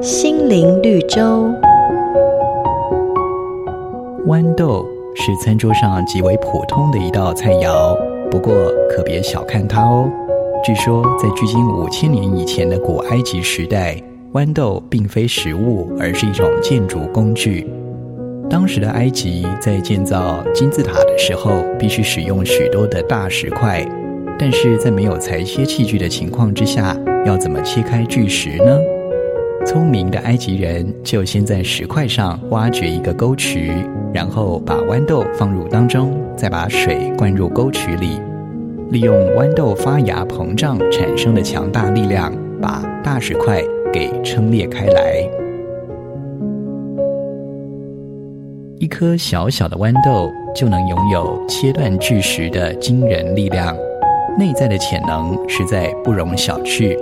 心灵绿洲。豌豆是餐桌上极为普通的一道菜肴，不过可别小看它哦。据说，在距今五千年以前的古埃及时代，豌豆并非食物，而是一种建筑工具。当时的埃及在建造金字塔的时候，必须使用许多的大石块，但是在没有裁切器具的情况之下，要怎么切开巨石呢？聪明的埃及人就先在石块上挖掘一个沟渠，然后把豌豆放入当中，再把水灌入沟渠里，利用豌豆发芽膨胀产生的强大力量，把大石块给撑裂开来。一颗小小的豌豆就能拥有切断巨石的惊人力量，内在的潜能实在不容小觑。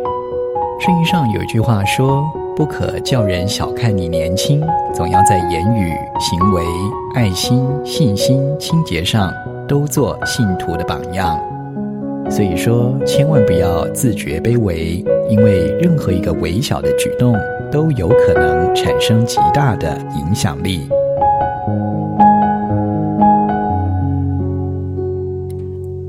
圣经上有一句话说：“不可叫人小看你年轻，总要在言语、行为、爱心、信心、清洁上都做信徒的榜样。”所以说，千万不要自觉卑微，因为任何一个微小的举动都有可能产生极大的影响力。